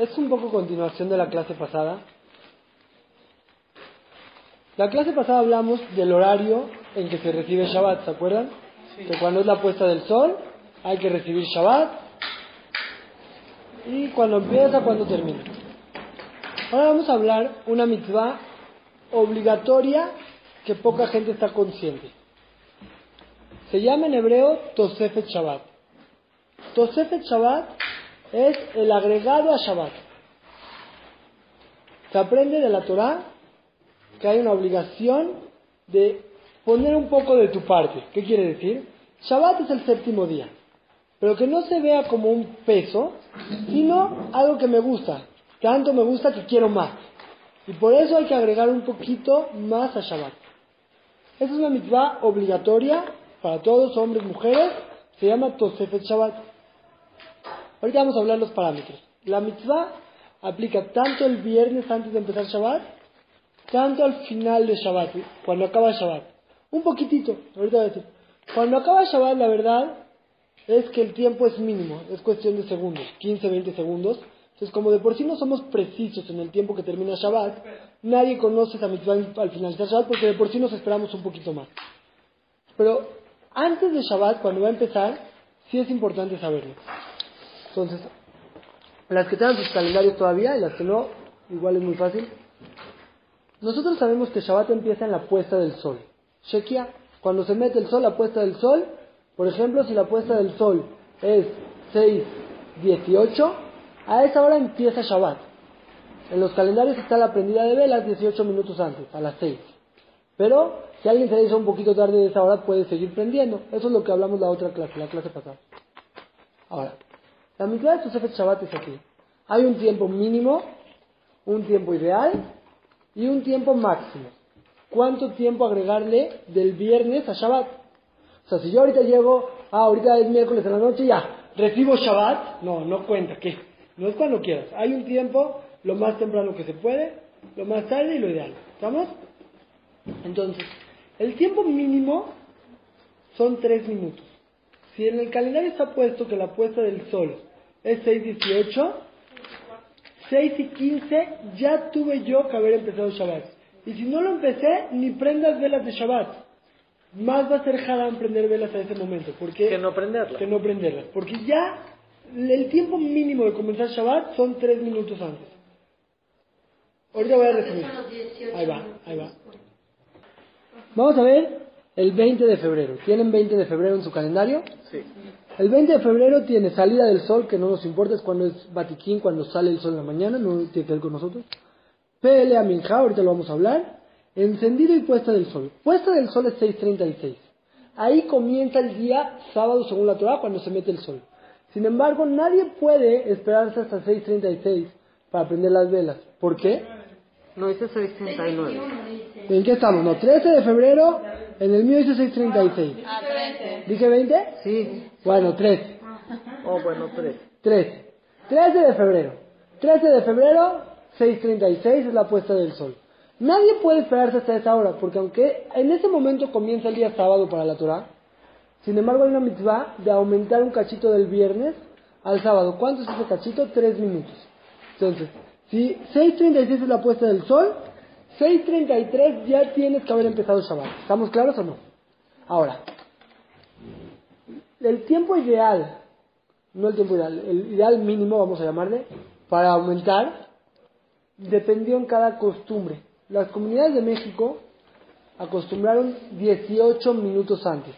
es un poco continuación de la clase pasada. La clase pasada hablamos del horario en que se recibe Shabbat, ¿se acuerdan? Que cuando es la puesta del sol hay que recibir Shabbat y cuando empieza, cuando termina. Ahora vamos a hablar una mitzvah obligatoria que poca gente está consciente. Se llama en hebreo Tosefet Shabbat. Tosefet Shabbat es el agregado a Shabbat. Se aprende de la Torah que hay una obligación de poner un poco de tu parte. ¿Qué quiere decir? Shabbat es el séptimo día, pero que no se vea como un peso, sino algo que me gusta. Tanto me gusta que quiero más. Y por eso hay que agregar un poquito más a Shabbat. Esa es una mitzvah obligatoria para todos, hombres, mujeres. Se llama Tosefet Shabbat. Ahorita vamos a hablar los parámetros. La mitzvah aplica tanto el viernes antes de empezar Shabbat, tanto al final de Shabbat, cuando acaba Shabbat. Un poquitito, ahorita voy a decir. Cuando acaba Shabbat, la verdad es que el tiempo es mínimo, es cuestión de segundos, 15, 20 segundos. Entonces, como de por sí no somos precisos en el tiempo que termina Shabbat, nadie conoce esa mitzvah al finalizar Shabbat porque de por sí nos esperamos un poquito más. Pero antes de Shabbat, cuando va a empezar, sí es importante saberlo. Entonces, las que tengan sus calendarios todavía y las que no, igual es muy fácil. Nosotros sabemos que Shabbat empieza en la puesta del sol. Shekia, cuando se mete el sol, la puesta del sol, por ejemplo, si la puesta del sol es 6.18, a esa hora empieza Shabbat. En los calendarios está la prendida de velas 18 minutos antes, a las 6. Pero si alguien se dice un poquito tarde de esa hora, puede seguir prendiendo. Eso es lo que hablamos la otra clase, la clase pasada. Ahora, la mitad de Tosefet Shabbat es aquí. Hay un tiempo mínimo, un tiempo ideal y un tiempo máximo. ¿Cuánto tiempo agregarle del viernes a Shabbat? O sea, si yo ahorita llego, ah, ahorita es miércoles en la noche, ya, recibo Shabbat, no, no cuenta, ¿qué? No es cuando quieras. Hay un tiempo, lo más temprano que se puede, lo más tarde y lo ideal. ¿Estamos? Entonces, el tiempo mínimo son tres minutos. Si en el calendario está puesto que la puesta del sol es 6.18, 6 y 15 ya tuve yo que haber empezado Shabbat. Y si no lo empecé, ni prendas velas de Shabbat. Más va a ser haram prender velas a ese momento. Porque, Que no prenderlas. que no prenderlas. Porque ya el tiempo mínimo de comenzar Shabbat son 3 minutos antes. Ahorita voy a resumir. Ahí va, ahí va. Vamos a ver el 20 de febrero. ¿Tienen 20 de febrero en su calendario? Sí. El 20 de febrero tiene salida del sol, que no nos importa, es cuando es Batiquín, cuando sale el sol en la mañana, no tiene que ver con nosotros. PL Aminja, ahorita lo vamos a hablar. Encendido y puesta del sol. Puesta del sol es 6.36. Ahí comienza el día sábado según la Torah cuando se mete el sol. Sin embargo, nadie puede esperarse hasta 6.36 para prender las velas. ¿Por qué? No, dice 639. ¿En qué estamos? No, 13 de febrero, en el mío dice 6.36. ¿Dije 20? Sí. Bueno, 13. Oh, bueno, 3. 13. 13 de febrero. 13 de febrero, 6.36 es la puesta del sol. Nadie puede esperarse hasta esa hora, porque aunque en ese momento comienza el día sábado para la Torah, sin embargo hay una mitzvah de aumentar un cachito del viernes al sábado. ¿Cuánto es ese cachito? 3 minutos. Entonces, si 6.36 es la puesta del sol, 6.33 ya tienes que haber empezado Shabbat. ¿Estamos claros o no? Ahora, el tiempo ideal, no el tiempo ideal, el ideal mínimo, vamos a llamarle, para aumentar, dependió en cada costumbre. Las comunidades de México acostumbraron 18 minutos antes.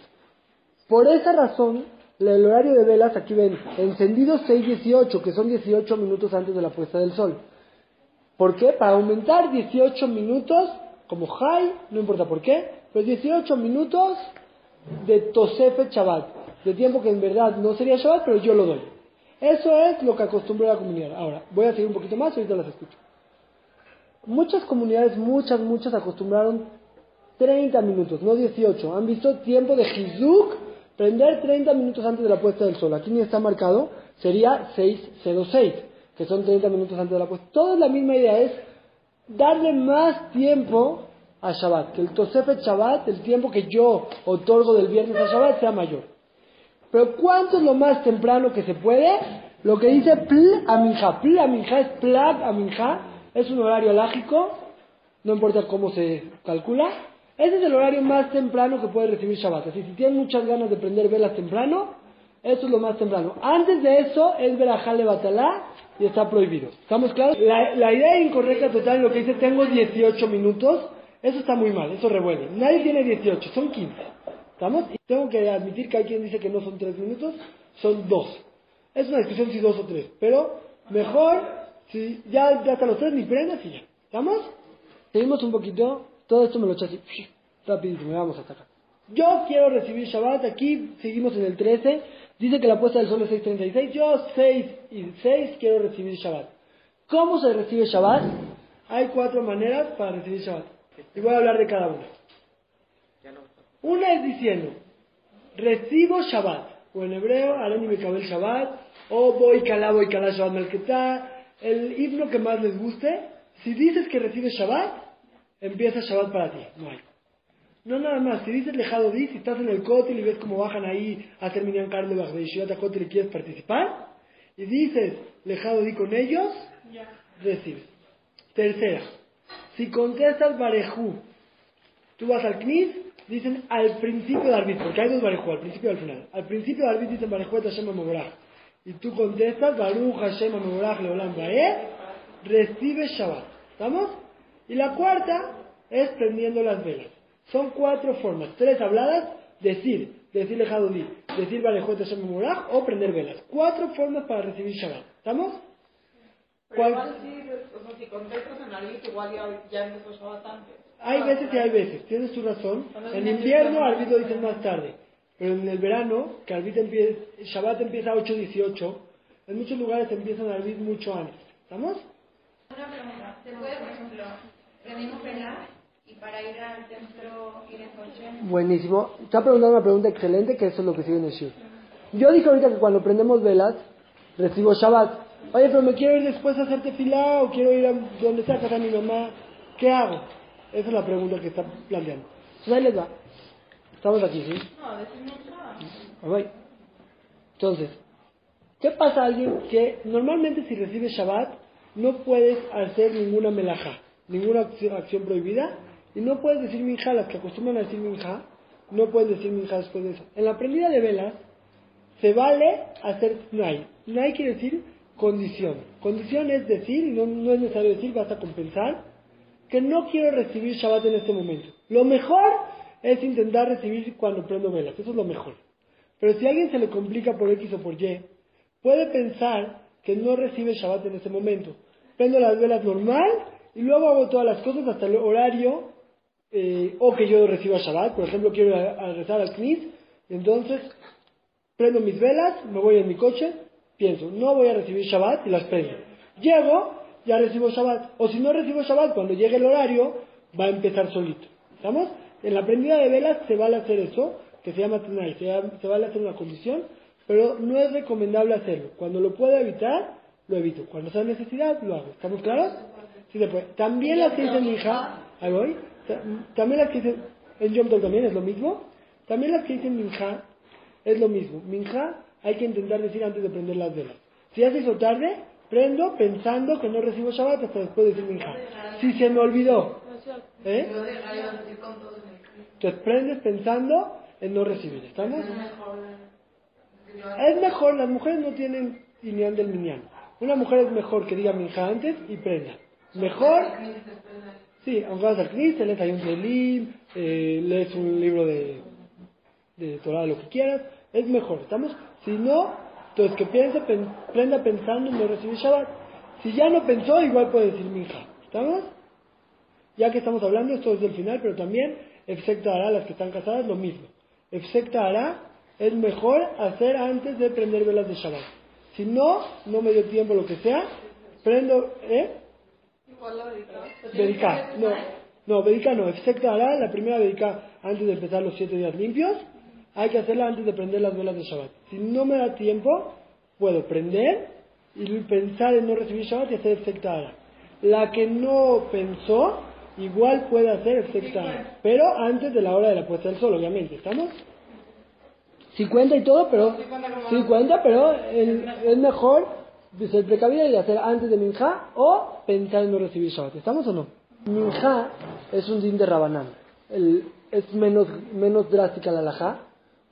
Por esa razón, el horario de velas, aquí ven, encendido 6.18, que son 18 minutos antes de la puesta del sol. ¿Por qué? Para aumentar 18 minutos, como high, no importa por qué, pero 18 minutos de Tosefe Shabbat, de tiempo que en verdad no sería Shabbat, pero yo lo doy. Eso es lo que acostumbró la comunidad. Ahora, voy a seguir un poquito más y ahorita las escucho. Muchas comunidades, muchas, muchas acostumbraron 30 minutos, no 18. Han visto tiempo de Hizuk, prender 30 minutos antes de la puesta del sol. Aquí ni está marcado, sería 606, que son 30 minutos antes de la puesta. Toda la misma idea es darle más tiempo a Shabbat, que el Tosefet Shabbat, el tiempo que yo otorgo del viernes a Shabbat sea mayor. Pero ¿cuánto es lo más temprano que se puede? Lo que dice pl aminja, pl aminja es plag aminja, es un horario alágico, no importa cómo se calcula. Ese es el horario más temprano que puede recibir Shabbat. Así, si tienen muchas ganas de prender velas temprano, eso es lo más temprano. Antes de eso es verajale batalá y está prohibido. ¿Estamos claros? La, la idea incorrecta total lo que dice tengo 18 minutos, eso está muy mal, eso revuelve. Nadie tiene 18, son 15. ¿Estamos? Y tengo que admitir que hay quien dice que no son 3 minutos, son 2. Es una discusión si 2 o 3, pero mejor si ya, ya hasta los 3 ni prendas y ya. ¿Estamos? Seguimos un poquito, todo esto me lo eché así, rapidísimo, vamos hasta acá. Yo quiero recibir Shabbat, aquí seguimos en el 13, dice que la puesta del sol es 6.36, yo 6 y 6 quiero recibir Shabbat. ¿Cómo se recibe Shabbat? Hay cuatro maneras para recibir Shabbat. Y voy a hablar de cada una. Una es diciendo, recibo Shabbat, o en hebreo, Areni Mekabel Shabbat, o voy Kalá, voy Kalá Shabbat Melketá, el himno que más les guste. Si dices que recibes Shabbat, empieza Shabbat para ti. No hay. No nada más, si dices lejado di, si estás en el cótel y ves cómo bajan ahí a terminar carne bajo de Yeshivat y quieres participar, y dices lejado di con ellos, recibes. Tercera, si contestas Barejú, tú vas al Knis, dicen al principio de Arbit, porque hay dos Barejú, al principio y al final. Al principio de Arbit dicen Barejú et Hashem. Y tú contestas Baruch Hashem Amobrach Leolam Bae, recibes Shabbat. ¿Estamos? Y la cuarta es prendiendo las velas. Son cuatro formas, tres habladas, decir, decir lejado di, decir Barejú et Hashem Amobrach o prender velas. Cuatro formas para recibir Shabbat. ¿Estamos? Pero igual si, o sea, si contestas en Arbit, igual ya, ya empezó Shabbat antes. Hay veces y hay veces, tienes tu razón. En invierno Arbit lo dicen más tarde, pero en el verano, que Arbit empieza, Shabbat empieza a 8.18, en muchos lugares empiezan Arbit mucho antes. ¿Estamos? Una pregunta. ¿Se puede, por ejemplo, prendemos velas y para ir al templo ir en coche? Buenísimo. Está preguntando una pregunta excelente, que eso es lo que sigue en el Shur. Yo dije ahorita que cuando prendemos velas, recibo Shabbat. Oye, pero me quiero ir después a hacer tefilá o quiero ir a donde está casa de mi mamá. ¿Qué hago? Esa es la pregunta que está planteando. Entonces ahí les va. Estamos aquí, ¿sí? No, decimos. Alright. Entonces, ¿qué pasa a alguien que normalmente si recibe Shabbat no puedes hacer ninguna melajá, ninguna acción prohibida y no puedes decir minja, las que acostumbran a decir minja, no pueden decir minja después de eso. En la prendida de velas se vale hacer tnai. Tnai quiere decir condición. Condición es decir, no, no es necesario decir, vas a compensar, que no quiero recibir Shabbat en este momento. Lo mejor es intentar recibir cuando prendo velas, eso es lo mejor. Pero si a alguien se le complica por X o por Y, puede pensar que no recibe Shabbat en ese momento. Prendo las velas normal y luego hago todas las cosas hasta el horario eh, o que yo reciba Shabbat. Por ejemplo, quiero ir a, a rezar al Knis, entonces prendo mis velas, me voy en mi coche, pienso, no voy a recibir Shabbat y las prendo. Llego, ya recibo Shabbat. O si no recibo Shabbat, cuando llegue el horario, va a empezar solito. ¿Estamos? En la prendida de velas se vale hacer eso, que se llama Tanai, se, se vale hacer una condición, pero no es recomendable hacerlo. Cuando lo pueda evitar, lo evito. Cuando sea necesidad, lo hago. ¿Estamos claros? Sí se puede. También las que dicen Minja, ahí voy. Ta- También las que dicen, en Yom también es lo mismo. También las que dicen Minja, es lo mismo. Minja hay que intentar decir antes de prender las velas. Si ya se hizo tarde, prendo pensando que no recibo Shabbat hasta después de decir Minja. Si se me olvidó, ¿eh? Entonces prendes pensando en no recibir. ¿Estamos? Es mejor, las mujeres no tienen Inyan del Minyan. Una mujer es mejor que diga Minja antes y prenda. Mejor, sí, vas al Knis, lees ahí un Telim, eh, lees un libro de, de Torah, lo que quieras, es mejor, ¿estamos? Si no, entonces que piense, prenda pensando en no recibir Shabbat. Si ya no pensó, igual puede decir Minja, ¿estamos? Ya que estamos hablando, esto es del final, pero también Efsecta hará, las que están casadas, lo mismo. Efsecta hará es mejor hacer antes de prender velas de Shabbat. Si no, no me dio tiempo, lo que sea, prendo, ¿eh? Dedicar, no, no, dedicar no, Efsecta hará, la primera dedicar antes de empezar los siete días limpios, hay que hacerla antes de prender las velas de Shabbat. Si no me da tiempo, puedo prender y pensar en no recibir Shabbat y hacer Efsecta hará. La que no pensó, igual puede hacer Efsecta hará, pero antes de la hora de la puesta del sol, obviamente, ¿estamos? Sí cuenta y todo, pero Sí cuenta como sí antes. cuenta, pero el- es mejor ser precavido y hacer antes de Minja o pensar en no recibir Shabbat. ¿Estamos o no? Minja es un din de Rabanán. El- es menos, menos drástica la alajá.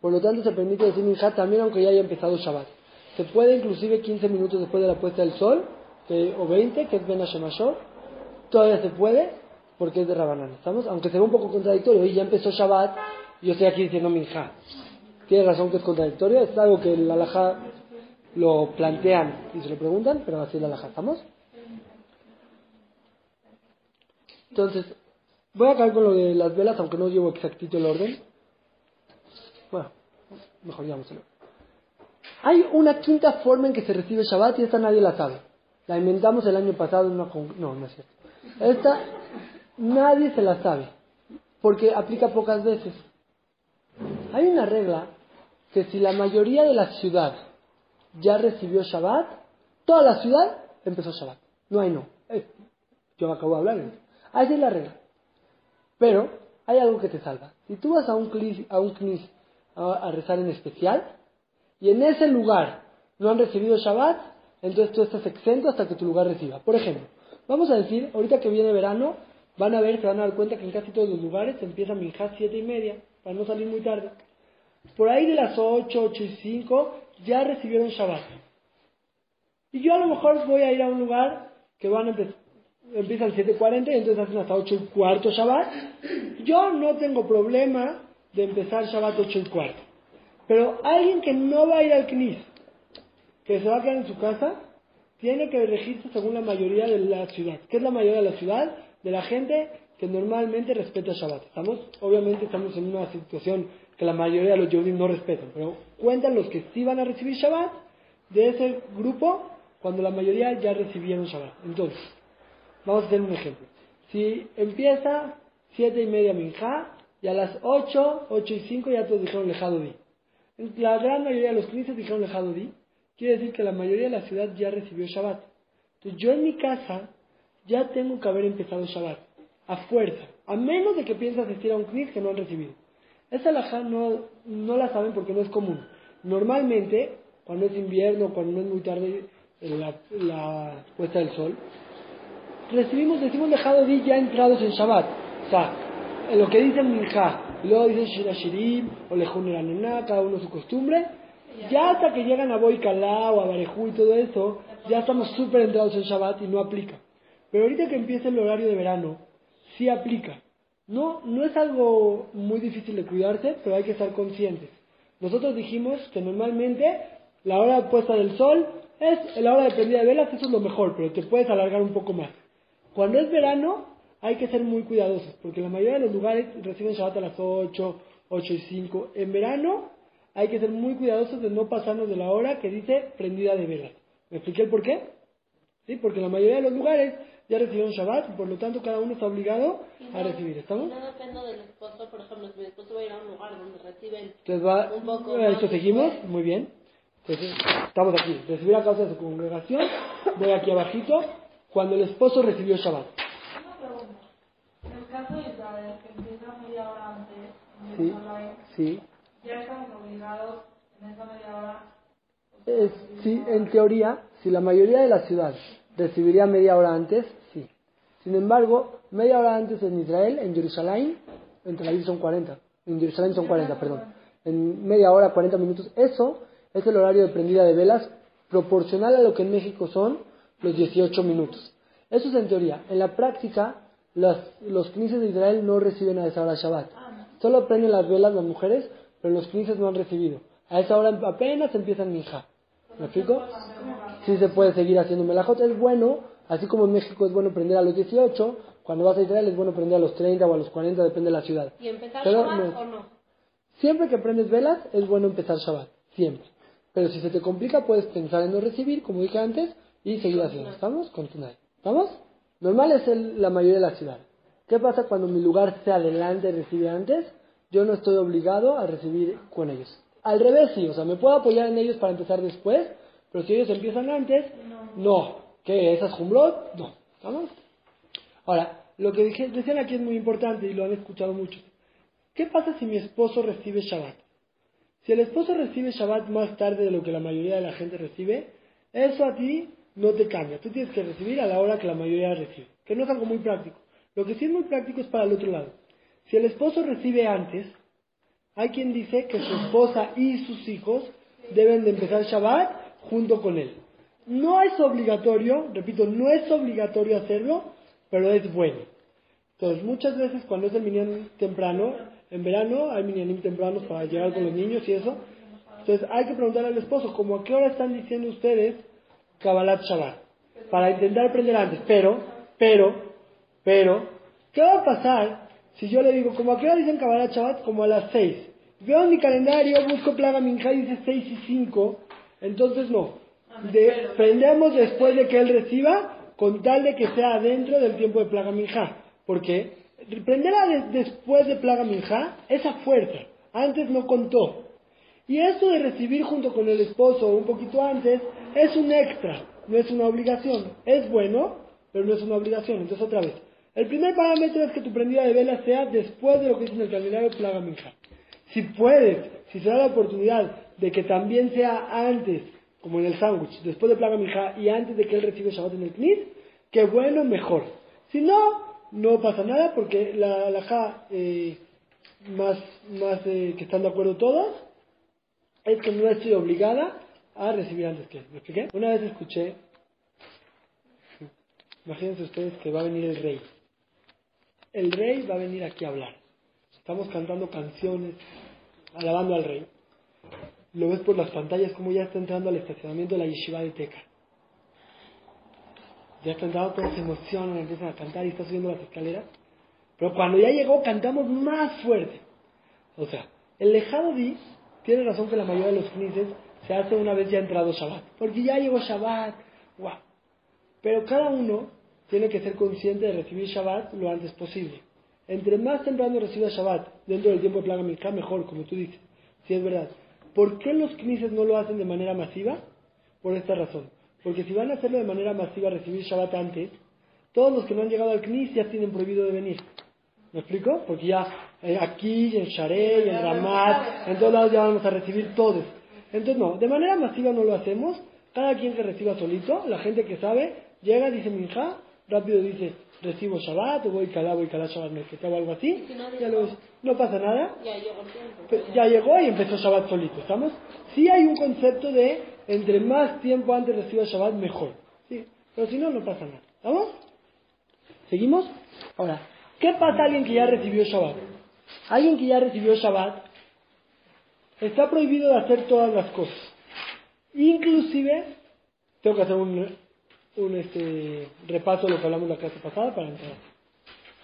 Por lo tanto, se permite decir Minja también aunque ya haya empezado Shabbat. Se puede inclusive 15 minutos después de la puesta del sol, que- o 20, que es Ben Hashemashor. Todavía se puede, porque es de Rabanán. ¿Estamos? Aunque se ve un poco contradictorio. Y ya empezó Shabbat, yo estoy aquí diciendo Minja. Tiene razón que es contradictorio. Es algo que el alajá lo plantean y se lo preguntan, pero así la. ¿Estamos? Entonces, voy a acabar con lo de las velas, aunque no llevo exactito el orden. Bueno, mejor llevámoselo. Hay una quinta forma en que se recibe Shabbat y esta nadie la sabe. La inventamos el año pasado en una... con- No, no es cierto. Esta nadie se la sabe, porque aplica pocas veces. Hay una regla que si la mayoría de la ciudad ya recibió Shabbat, toda la ciudad empezó Shabbat. No hay no. Eh, yo acabo de hablar. Así es la regla. Pero hay algo que te salva. Si tú vas a un knis, a, un a, rezar en especial y en ese lugar no han recibido Shabbat, entonces tú estás exento hasta que tu lugar reciba. Por ejemplo, vamos a decir, ahorita que viene verano, van a ver, se van a dar cuenta que en casi todos los lugares empieza Minjá siete y media, para no salir muy tarde. Por ahí de las 8, 8 y 5 ya recibieron Shabbat. Y yo a lo mejor voy a ir a un lugar que van a empezar, empiezan 7.40 y entonces hacen hasta 8 y cuarto Shabbat. Yo no tengo problema de empezar Shabbat 8 y cuarto. Pero alguien que no va a ir al CNIS, que se va a quedar en su casa, tiene que regirse según la mayoría de la ciudad. ¿Qué es la mayoría de la ciudad? De la gente que normalmente respeta Shabbat. Estamos, obviamente estamos en una situación que la mayoría de los Yehudim no respetan, pero cuentan los que sí van a recibir Shabbat de ese grupo cuando la mayoría ya recibieron Shabbat. Entonces, vamos a hacer un ejemplo. Si empieza siete y media Minjá y a las 8, 8 y 5 ya todos dijeron Lejado Di. La gran mayoría de los cristianos dijeron Lejado Di. Quiere decir que la mayoría de la ciudad ya recibió Shabbat. Entonces yo en mi casa ya tengo que haber empezado Shabbat. A fuerza. A menos de que pienses asistir a un CNIS que no han recibido. Esa alajá no, no la saben porque no es común. Normalmente, cuando es invierno, cuando no es muy tarde la, puesta del sol, recibimos, decimos dejado di ya entrados en Shabbat. O sea, en lo que dice el Minjá, y luego dice Shirashirim, o Lejun Eranená, cada uno su costumbre, ya hasta que llegan a Boicalá o a Barejú y todo eso, ya estamos súper entrados en Shabbat y no aplica. Pero ahorita que empieza el horario de verano, sí aplica. No, no es algo muy difícil de cuidarse, pero hay que estar conscientes. Nosotros dijimos que normalmente la hora de puesta del sol es la hora de prendida de velas, eso es lo mejor, pero te puedes alargar un poco más. Cuando es verano, hay que ser muy cuidadosos, porque la mayoría de los lugares reciben Shabbat a las 8, 8 y 5. En verano, hay que ser muy cuidadosos de no pasarnos de la hora que dice prendida de velas. ¿Me expliqué el por qué? Sí, porque la mayoría de los lugares ya recibieron Shabbat y por lo tanto cada uno está obligado a recibir. ¿Estamos? No depende del esposo, por ejemplo, si mi esposo va a ir a un lugar donde reciben Entonces va, Un poco eh, esto seguimos, muy bien. Entonces, estamos aquí. Recibir a causa de su congregación, voy aquí abajito, cuando el esposo recibió Shabbat. Una pregunta. En el caso de Israel, que empieza media hora antes, en Sí, Jerusalén, sí. ya estamos obligados en esa media hora. Es- sí, en teoría, si la mayoría de la ciudad recibiría media hora antes, sí. Sin embargo, media hora antes en Israel, en Jerusalén, en Tel Aviv son 40, en Jerusalén son 40, perdón. En media hora, 40 minutos, eso es el horario de prendida de velas proporcional a lo que en México son los 18 minutos. Eso es en teoría. En la práctica, los knises de Israel no reciben a esa hora Shabbat. Solo prenden las velas las mujeres, pero los knises no han recibido. A esa hora apenas empiezan minja. ¿Me explico? Sí se puede seguir haciendo melajot. Es bueno, así como en México es bueno prender a los 18, cuando vas a Israel es bueno prender a los 30 o a los 40, depende de la ciudad. y empezar Pero Shabbat no. o no. Siempre que prendes velas es bueno empezar Shabbat, siempre. Pero si se te complica puedes pensar en no recibir, como dije antes, y seguir haciendo. ¿Estamos? Continuar. ¿Estamos? Normal es el- la mayoría de la ciudad. ¿Qué pasa cuando mi lugar se adelante y recibe antes? Yo no estoy obligado a recibir con ellos. Al revés sí, o sea, me puedo apoyar en ellos para empezar después, pero si ellos empiezan antes, no. ¿Qué? ¿Esas jumbrot? No. ¿Estamos? Ahora, lo que dije, decían aquí es muy importante y lo han escuchado muchos. ¿Qué pasa si mi esposo recibe Shabbat? Si el esposo recibe Shabbat más tarde de lo que la mayoría de la gente recibe, eso a ti no te cambia. Tú tienes que recibir a la hora que la mayoría recibe, que no es algo muy práctico. Lo que sí es muy práctico es para el otro lado. Si el esposo recibe antes, hay quien dice que su esposa y sus hijos deben de empezar Shabbat junto con él. No es obligatorio, repito, no es obligatorio hacerlo, pero es bueno. Entonces, muchas veces cuando es el minyan temprano, en verano hay minyanim tempranos para llegar con los niños y eso. Entonces, hay que preguntar al esposo, como a qué hora están diciendo ustedes Kabbalat Shabbat? Para intentar aprender antes. Pero, pero, pero, ¿qué va a pasar si yo le digo, como a qué hora dicen Kabbalat Shabbat? Como a las 6. Veo mi calendario, busco Plaga Minja dice 6 y 5. Entonces no. De, prendemos después de que él reciba, con tal de que sea dentro del tiempo de Plaga Minja. Porque prender a de- después de Plaga Minja es a fuerza. Antes no contó. Y eso de recibir junto con el esposo un poquito antes es un extra, no es una obligación. Es bueno, pero no es una obligación. Entonces otra vez, el primer parámetro es que tu prendida de vela sea después de lo que dice en el calendario Plaga Minja. Si puedes, si se da la oportunidad de que también sea antes, como en el sándwich, después de Plaga Minja y antes de que él reciba Shabbat en el Knis, que bueno, mejor. Si no, no pasa nada porque la alajá eh, más, más eh, que están de acuerdo todos es que no estoy obligada a recibir antes que. ¿Me expliqué? Una vez escuché, imagínense ustedes que va a venir el rey. El rey va a venir aquí a hablar. Estamos cantando canciones, alabando al rey. Lo ves por las pantallas como ya está entrando al estacionamiento de la yeshiva de Teca. Ya está entrando, todos se emocionan, empiezan a cantar y está subiendo las escaleras. Pero cuando ya llegó, cantamos más fuerte. O sea, el lejado di tiene razón que la mayoría de los knises se hace una vez ya entrado Shabbat. Porque ya llegó Shabbat. ¡Guau! Pero cada uno tiene que ser consciente de recibir Shabbat lo antes posible. Entre más temprano reciba Shabbat dentro del tiempo de Plaga Milká, mejor, como tú dices. Si es verdad. ¿Por qué los knises no lo hacen de manera masiva? Por esta razón. Porque si van a hacerlo de manera masiva, recibir Shabbat antes, todos los que no han llegado al knis ya tienen prohibido de venir. ¿Me explico? Porque ya eh, aquí, en Sharey, en Ramat, en todos lados ya vamos a recibir todos. Entonces no, de manera masiva no lo hacemos. Cada quien que reciba solito, la gente que sabe, llega, dice Minja, rápido dice, recibo Shabbat, voy Kalá, voy Kalá Shabbat Mezquita o algo así. Ya lo ves. no pasa nada. Ya llegó el tiempo. Ya llegó y empezó Shabbat solito, ¿estamos? Sí hay un concepto de entre más tiempo antes reciba Shabbat, mejor. Sí, pero si no, no pasa nada. ¿Estamos? ¿Seguimos? Ahora, ¿qué pasa a alguien que ya recibió Shabbat? Alguien que ya recibió Shabbat está prohibido de hacer todas las cosas. Inclusive, tengo que hacer un, un este, repaso de lo que hablamos la clase pasada para entrar.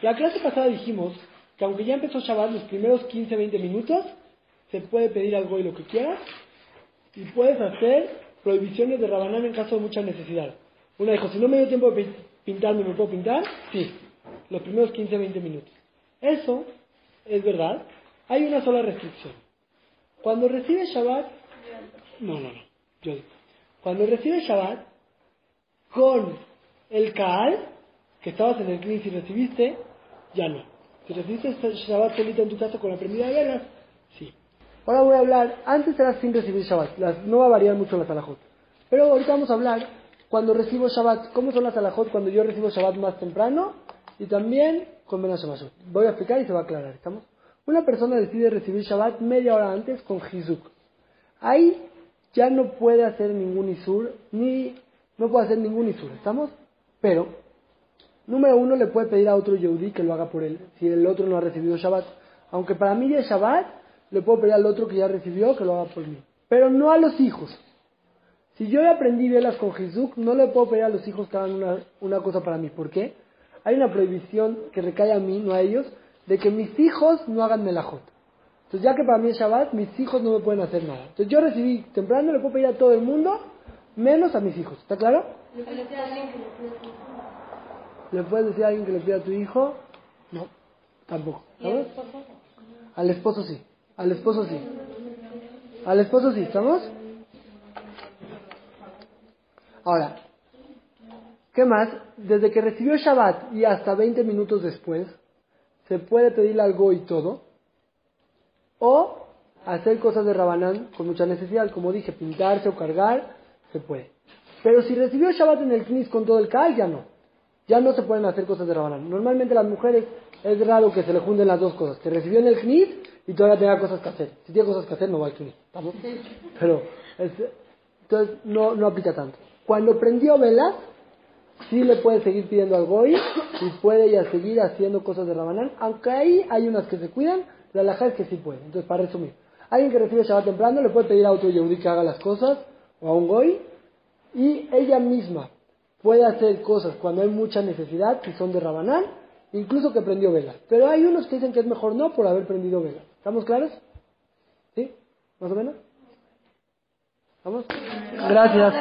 La clase pasada dijimos que aunque ya empezó Shabbat, los primeros 15-20 minutos se puede pedir algo y lo que quieras y puedes hacer prohibiciones de Rabanán en caso de mucha necesidad. Una dijo, si no me dio tiempo de pi- pintarme, ¿me puedo pintar? Sí, los primeros 15-20 minutos. Eso es verdad. Hay una sola restricción. Cuando recibes Shabbat, no, no, no, yo digo, cuando recibes Shabbat con el Kaal, que estabas en el Knis y recibiste, ya no. Si recibiste Shabbat solito en tu casa con la prendida de velas, sí. Ahora voy a hablar, antes era sin recibir Shabbat, las, no va a variar mucho las alajot. Pero ahorita vamos a hablar cuando recibo Shabbat, cómo son las alajot cuando yo recibo Shabbat más temprano y también con menos Shabbat. Voy a explicar y se va a aclarar, ¿estamos? Una persona decide recibir Shabbat media hora antes con Hizuk. Ahí ya no puede hacer ningún Isur, ni no puede hacer ningún Isur, ¿estamos? Pero, número uno, le puede pedir a otro Yehudi que lo haga por él, si el otro no ha recibido Shabbat. Aunque para mí es Shabbat, le puedo pedir al otro que ya recibió que lo haga por mí. Pero no a los hijos. Si yo ya aprendí velas con Hizuk, no le puedo pedir a los hijos que hagan una, una cosa para mí. ¿Por qué? Hay una prohibición que recae a mí, no a ellos, de que mis hijos no hagan melajot. Entonces, ya que para mí es Shabbat, mis hijos no me pueden hacer nada. Entonces, yo recibí temprano, le puedo pedir a todo el mundo, menos a mis hijos. ¿Está claro? ¿Le puedes decir a alguien que le pida a tu hijo? No, tampoco. ¿Sabes? Al esposo sí. Al esposo sí. Al esposo sí, ¿estamos? Ahora, ¿qué más? Desde que recibió Shabbat y hasta 20 minutos después, se puede pedirle algo y todo. O hacer cosas de Rabanán con mucha necesidad, como dije, pintarse o cargar, se puede. Pero si recibió Shabbat en el Knis con todo el Kaal, ya no. Ya no se pueden hacer cosas de Rabanán. Normalmente las mujeres es raro que se le junten las dos cosas, que recibió en el Knis y todavía tenga cosas que hacer. Si tiene cosas que hacer, no va al Knis. ¿estamos? Pero, es- entonces, no, no aplica tanto. Cuando prendió velas, sí le puede seguir pidiendo al Goy y puede ya seguir haciendo cosas de Rabanán, aunque ahí hay unas que se cuidan, la alhaja es que sí puede. Entonces, para resumir, alguien que recibe Shabbat temprano le puede pedir a otro Yehudi que haga las cosas, o a un Goy, y ella misma puede hacer cosas cuando hay mucha necesidad y son de Rabanán, incluso que prendió velas. Pero hay unos que dicen que es mejor no por haber prendido velas. ¿Estamos claros? ¿Sí? ¿Más o menos? ¿Vamos? Gracias.